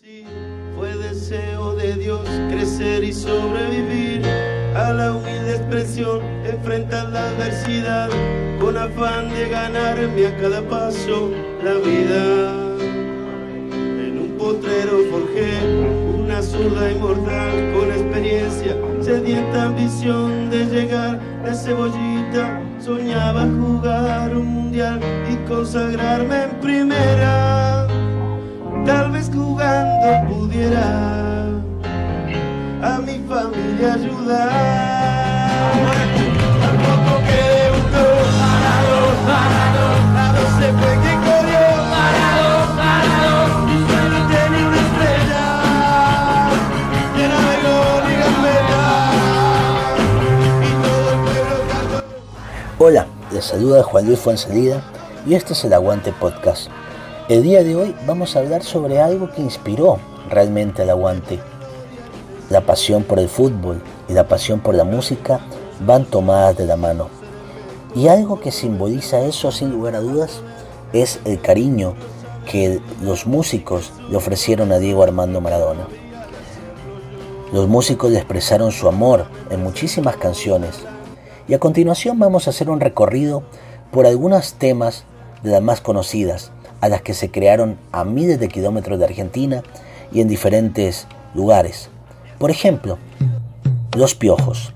Fue deseo de Dios crecer y sobrevivir a la humilde expresión, enfrentar la adversidad con afán de ganarme a cada paso la vida. En un potrero forjé una zurda inmortal con experiencia, sedienta ambición de llegar de cebollita. Soñaba jugar un mundial y consagrarme en primera. Tal vez jugando pudiera a mi familia ayudar. Al poco que debutó, parado, parado, a dos se fue que corrió, parado, parado, mi sueño tiene una estrella, de gol y gambeta, y todo el pueblo cantó. Hola, les saluda Juan Luis Fuensalida y este es el Aguante Podcast. El día de hoy vamos a hablar sobre algo que inspiró realmente al Aguante. La pasión por el fútbol y la pasión por la música van tomadas de la mano. Y algo que simboliza eso sin lugar a dudas es el cariño que los músicos le ofrecieron a Diego Armando Maradona. Los músicos le expresaron su amor en muchísimas canciones y a continuación vamos a hacer un recorrido por algunos temas de las más conocidas, a las que se crearon a miles de kilómetros de Argentina y en diferentes lugares. Por ejemplo, Los Piojos.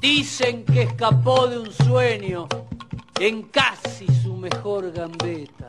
Dicen que escapó de un sueño en casi su mejor gambeta.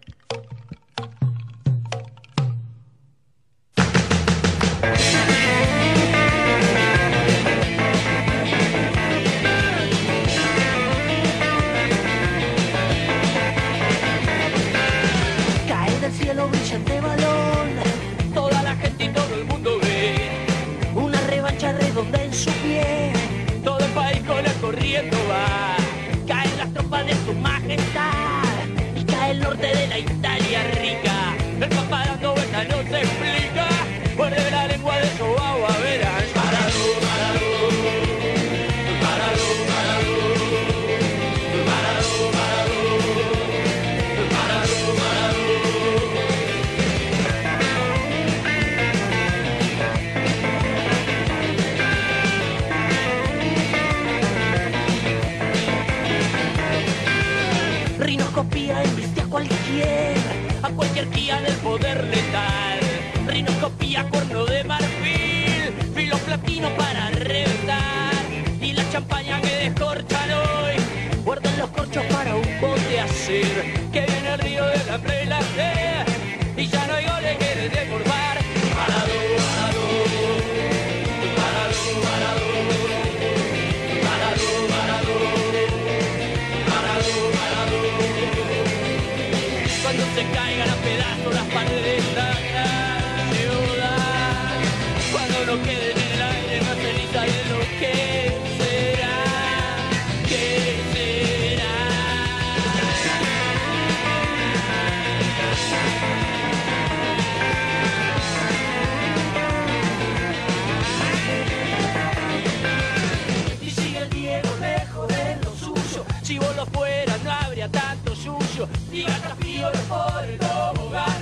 Va. Caen las tropas de su majestad y cae el norte de la suyo, y frío por el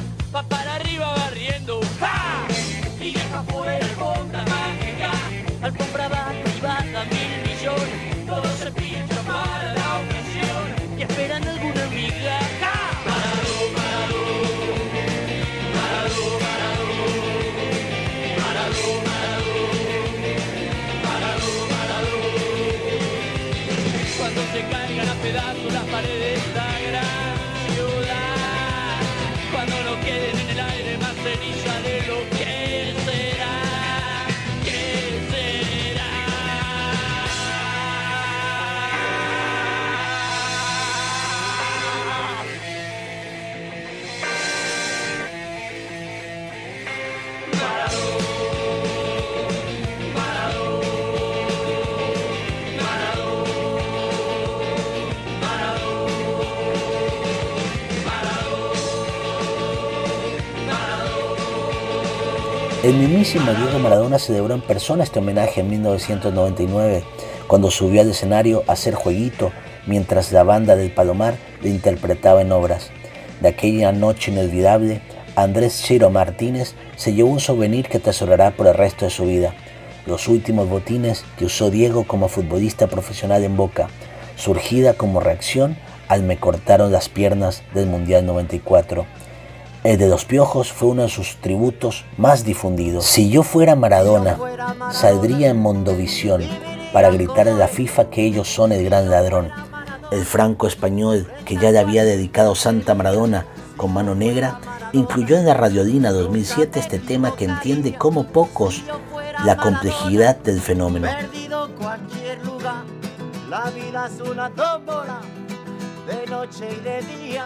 El mismísimo Diego Maradona celebró en persona este homenaje en 1999, cuando subió al escenario a hacer jueguito mientras la banda del Palomar le interpretaba en obras. De aquella noche inolvidable, Andrés Chiro Martínez se llevó un souvenir que atesorará por el resto de su vida. Los últimos botines que usó Diego como futbolista profesional en Boca, surgida como reacción al me cortaron las piernas del Mundial 94. El de los piojos fue uno de sus tributos más difundidos. Si yo fuera Maradona, saldría en Mondovisión para gritar a la FIFA que ellos son el gran ladrón. El franco español que ya le había dedicado Santa Maradona con mano negra incluyó en la Radiolina 2007 este tema que entiende como pocos la complejidad del fenómeno. La vida es una tómbola, de noche y de día.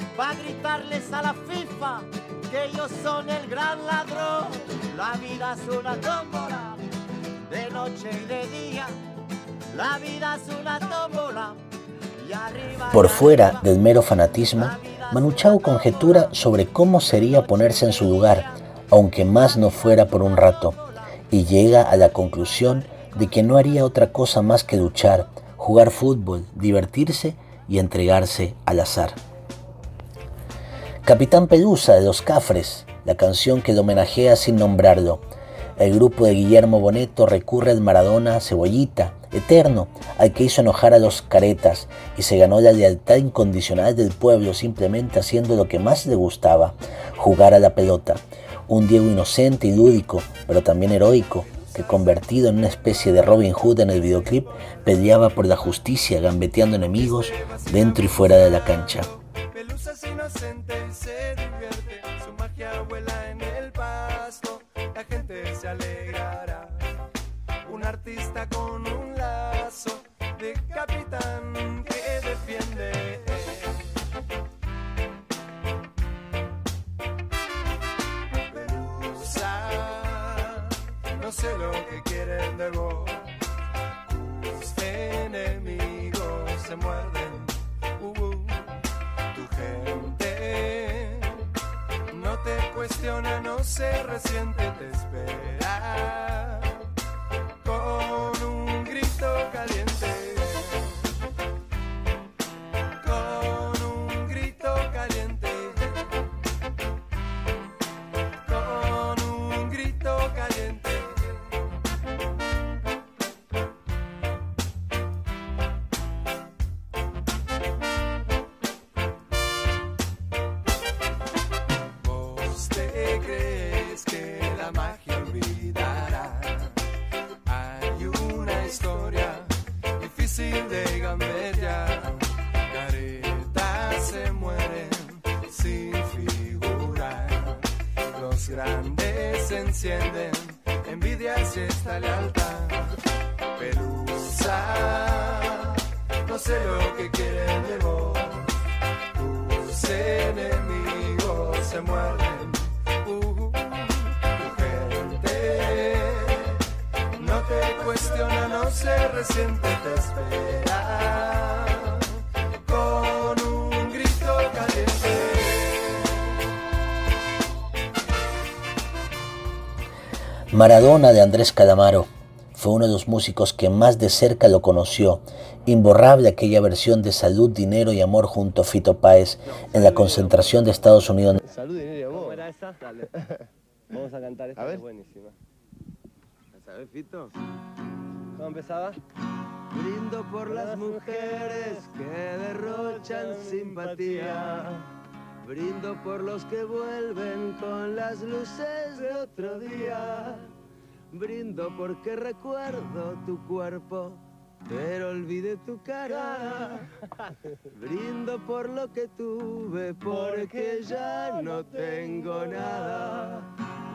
para gritarles a la FIFA que ellos son el gran ladrón. La vida es una tómbola, de noche y de día. La vida es una tómbola. y arriba y Por fuera del mero fanatismo, Manu Chao conjetura sobre cómo sería ponerse en su lugar, aunque más no fuera por un rato, y llega a la conclusión de que no haría otra cosa más que luchar, jugar fútbol, divertirse y entregarse al azar. Capitán Pelusa de los Cafres, la canción que lo homenajea sin nombrarlo. El grupo de Guillermo Boneto recurre al Maradona Cebollita, eterno, al que hizo enojar a los caretas y se ganó la lealtad incondicional del pueblo simplemente haciendo lo que más le gustaba, jugar a la pelota. Un Diego inocente y lúdico, pero también heroico, que convertido en una especie de Robin Hood en el videoclip, peleaba por la justicia gambeteando enemigos dentro y fuera de la cancha. Inocente y se divierte. Su magia vuela en el pasto. La gente se alegrará. Un artista con un lazo de capitán que defiende. Pelusa, no sé lo que quieren de vos. Tus enemigos se muerden. Cuestiona, no se resiente, te espera con un grito caliente. Magia olvidará? Hay una historia difícil de gambetear. Caretas se mueren sin figurar. Los grandes se encienden, envidias y esta lealtad. Pelusa, no sé lo que quieren de vos. Tus enemigos se muerden. Cuestiona, no se resiente, te espera con un grito caliente. Maradona de Andrés Calamaro fue uno de los músicos que más de cerca lo conoció. Imborrable aquella versión de Salud, Dinero y Amor junto a Fito Páez en la concentración de Estados Unidos. Salud, dinero y amor. ¿Cómo era esa? Dale. Vamos a cantar esta, A ver. que es buenísima. ¿La sabes, Fito? ¿Cómo empezaba? Brindo por las mujeres que derrochan simpatía. Brindo por los que vuelven con las luces de otro día. Brindo porque recuerdo tu cuerpo, pero olvidé tu cara. Brindo por lo que tuve porque ya no tengo nada.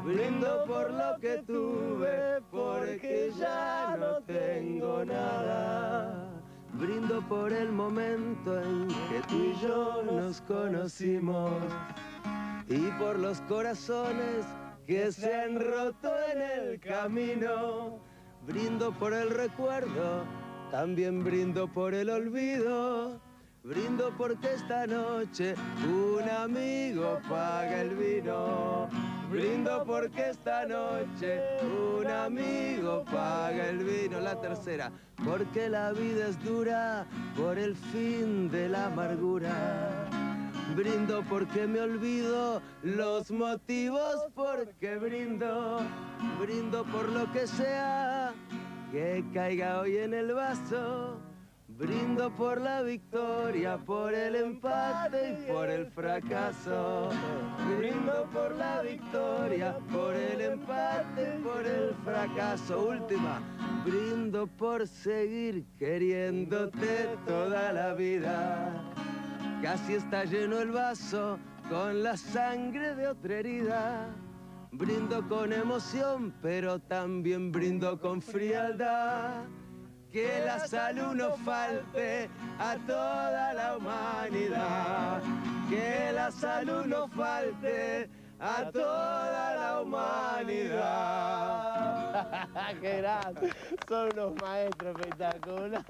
Brindo por lo que tuve, porque ya no tengo nada. Brindo por el momento en que tú y yo nos conocimos y por los corazones que se han roto en el camino. Brindo por el recuerdo, también brindo por el olvido. Brindo porque esta noche un amigo paga el vino. Brindo porque esta noche un amigo paga el vino. La tercera, porque la vida es dura por el fin de la amargura. Brindo porque me olvido los motivos porque brindo. Brindo por lo que sea que caiga hoy en el vaso. Brindo por la victoria, por el empate y por el fracaso. Brindo por la victoria, por el empate y por el fracaso. Última, brindo por seguir queriéndote toda la vida. Casi está lleno el vaso con la sangre de otra herida. Brindo con emoción, pero también brindo con frialdad. Que la salud no falte a toda la humanidad. Que la salud no falte a toda la humanidad. ¡Qué grande! Son unos maestros espectaculares.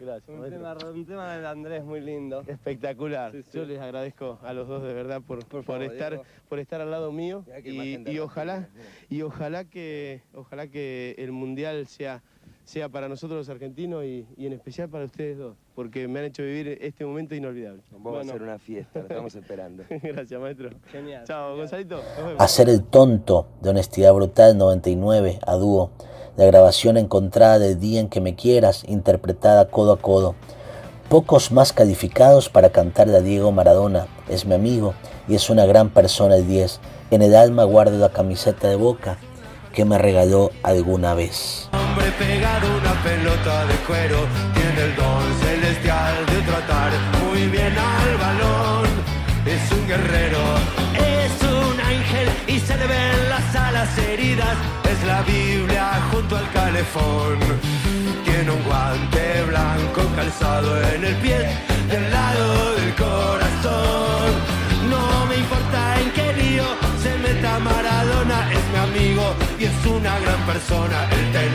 Gracias. Un tema, un tema de Andrés muy lindo. Espectacular. Sí, sí. Yo les agradezco a los dos de verdad por, por, favor, estar por estar al lado mío y, y ojalá y ojalá que ojalá que el mundial sea sea para nosotros los argentinos y, y en especial para ustedes dos, porque me han hecho vivir este momento inolvidable. Vamos a hacer una fiesta, lo estamos esperando. Gracias, maestro. Genial. Chao, Gonzalito. Nos vemos. Hacer el tonto de Honestidad Brutal 99 a dúo. La grabación encontrada del día en que me quieras, interpretada codo a codo. Pocos más calificados para cantarle a Diego Maradona. Es mi amigo y es una gran persona el 10. En el alma guardo la camiseta de boca que me regaló alguna vez. hombre pegado una pelota de cuero tiene el don celestial de tratar muy bien al balón. Es un guerrero, es un ángel y se le ven las alas heridas. Es la Biblia junto al calefón. Tiene un guante blanco calzado en el pie del lado del corazón. No me importa en qué se meta Maradona, es mi amigo y es una gran persona. El tel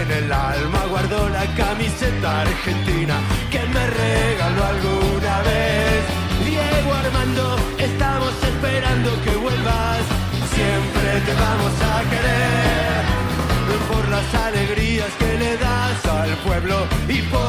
en el alma guardó la camiseta argentina que me regaló alguna vez. Diego Armando, estamos esperando que vuelvas. Siempre te vamos a querer por las alegrías que le das al pueblo y por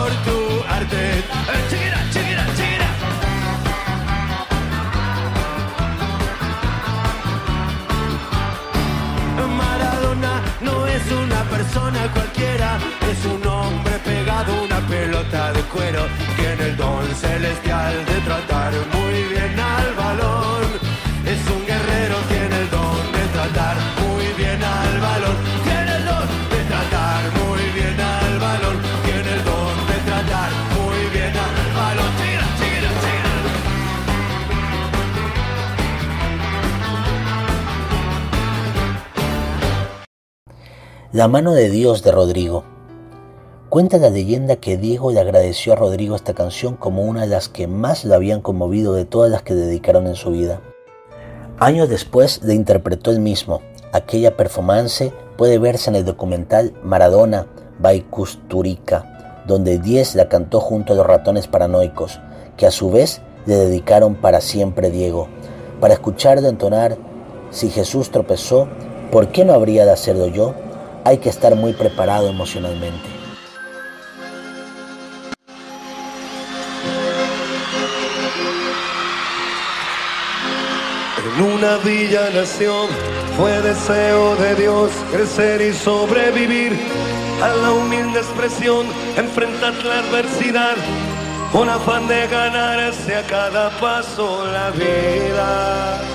cualquiera, es un hombre pegado a una pelota de cuero, tiene el don celestial de tratar muy bien al balón. La mano de Dios de Rodrigo. Cuenta la leyenda que Diego le agradeció a Rodrigo esta canción como una de las que más lo habían conmovido de todas las que dedicaron en su vida. Años después le interpretó el mismo. Aquella performance puede verse en el documental Maradona by Kusturica, donde 10 la cantó junto a los ratones paranoicos, que a su vez le dedicaron para siempre Diego. Para escucharlo entonar, si Jesús tropezó, ¿por qué no habría de hacerlo yo? Hay que estar muy preparado emocionalmente. En una villa nación fue deseo de Dios crecer y sobrevivir a la humilde expresión, enfrentar la adversidad con afán de ganarse a cada paso la vida.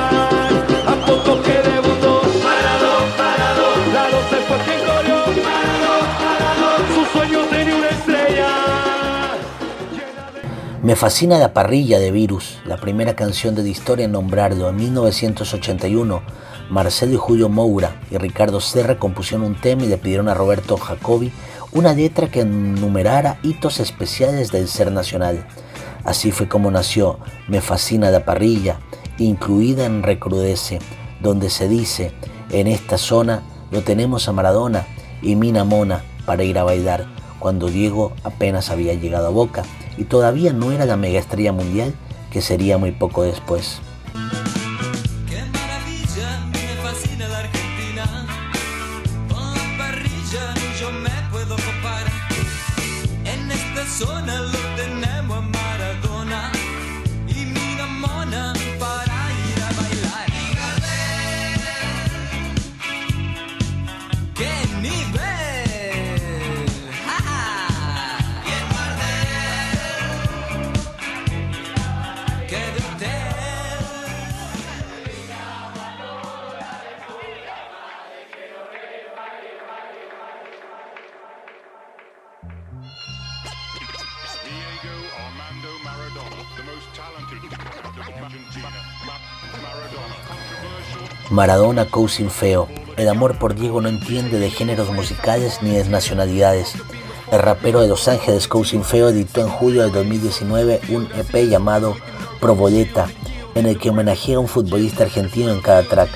Me fascina La parrilla de Virus, la primera canción de historia en nombrarlo. En 1981, Marcelo y Julio Moura y Ricardo Serra compusieron un tema y le pidieron a Roberto Jacobi una letra que enumerara hitos especiales del ser nacional. Así fue como nació Me fascina la parrilla, incluida en Recrudece, donde se dice, en esta zona lo tenemos a Maradona y Mina Mona para ir a bailar, cuando Diego apenas había llegado a Boca y todavía no era la mega estrella mundial que sería muy poco después. Maradona Cousin Feo. El amor por Diego no entiende de géneros musicales ni de nacionalidades. El rapero de Los Ángeles Cousin Feo editó en julio de 2019 un EP llamado Proboleta, en el que homenajea a un futbolista argentino en cada track.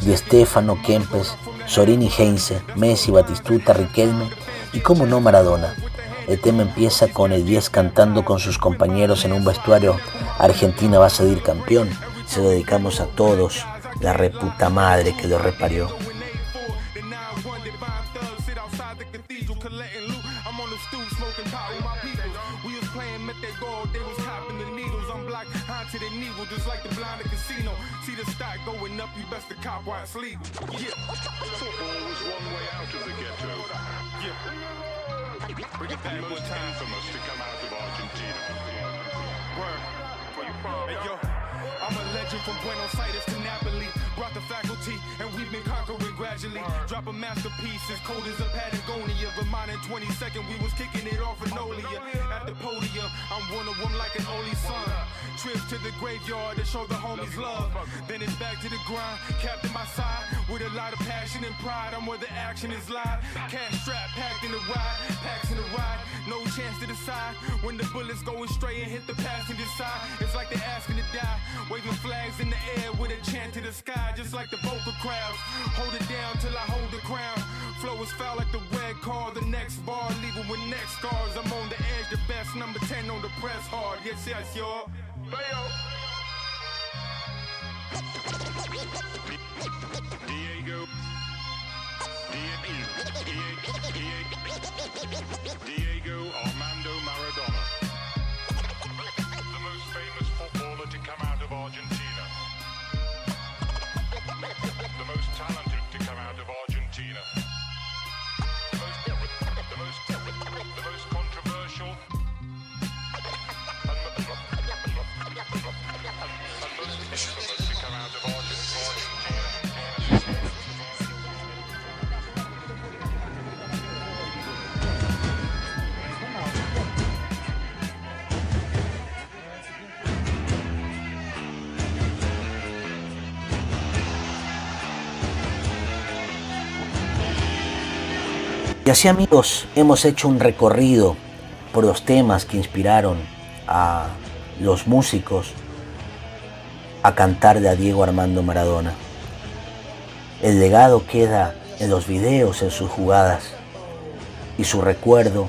Di Stefano, Kempes, Sorini Heinze, Messi, Batistuta, Riquelme y como no Maradona. El tema empieza con el 10 cantando con sus compañeros en un vestuario Argentina va a salir campeón. Se lo dedicamos a todos, la reputa madre que lo reparió. The 9-1 divine thugs sit outside the cathedral collecting loot. I'm on the stoop smoking pot with my people. We was playing met that gold, they was copping the needles. I'm black, high to the needle, just like the blind at casino. See the stock going up, you best to cop while it's legal. Yeah. Football was one way out of the ghetto. Bring it back The one most time. infamous to come out of Argentina. Word. Hey, yo, I'm a legend from Buenos Aires to Napoli. Brought the faculty, and we've been conquering gradually. Drop a masterpiece as cold as a Patagonia. Reminding 22nd, we was kicking it off in Nolia. At the podium, I'm one of them like an only son. Trips to the graveyard to show the homies love. Then it's back to the grind, capped in my side. With a lot of passion and pride, I'm where the action is live. Cash strap packed in the ride, packs in the ride. No chance to decide when the bullets going straight and hit the passenger side. It's like they're asking to die. Waving flags in the air with a chant to the sky, just like the vocal crowds. Hold it down till I hold the crown. Flow is foul like the red car. The next bar, leaving with neck scars. I'm on the edge, the best number 10 on the press hard. Yes, yes, y'all. Diego. Diego. Diego Armando Maradona. Y así amigos, hemos hecho un recorrido por los temas que inspiraron a los músicos a cantar de a Diego Armando Maradona. El legado queda en los videos, en sus jugadas, y su recuerdo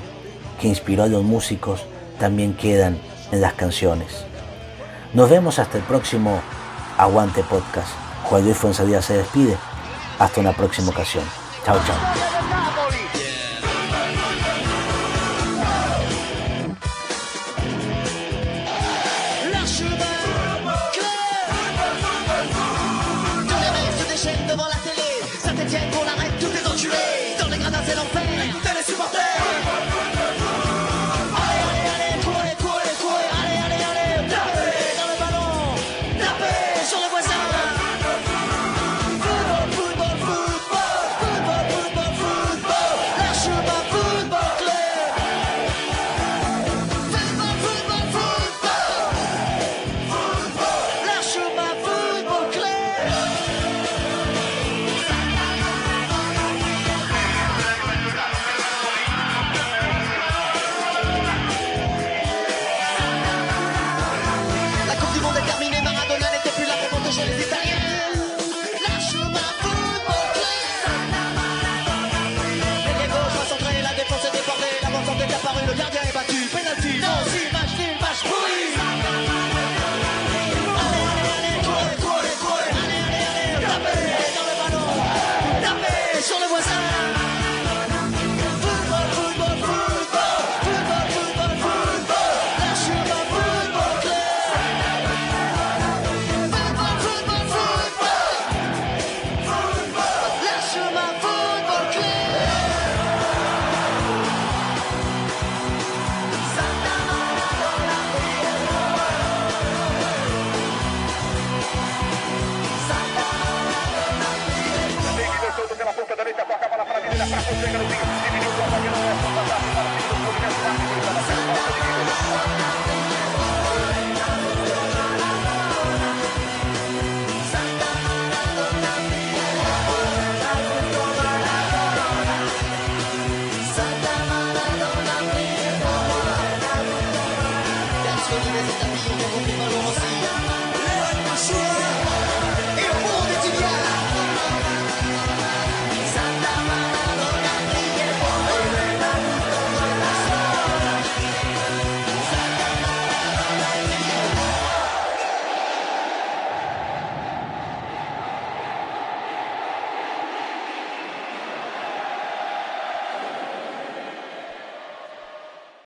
que inspiró a los músicos también quedan en las canciones. Nos vemos hasta el próximo Aguante Podcast. Juan Luis Fuenzadía se despide. Hasta una próxima ocasión. Chao, chao.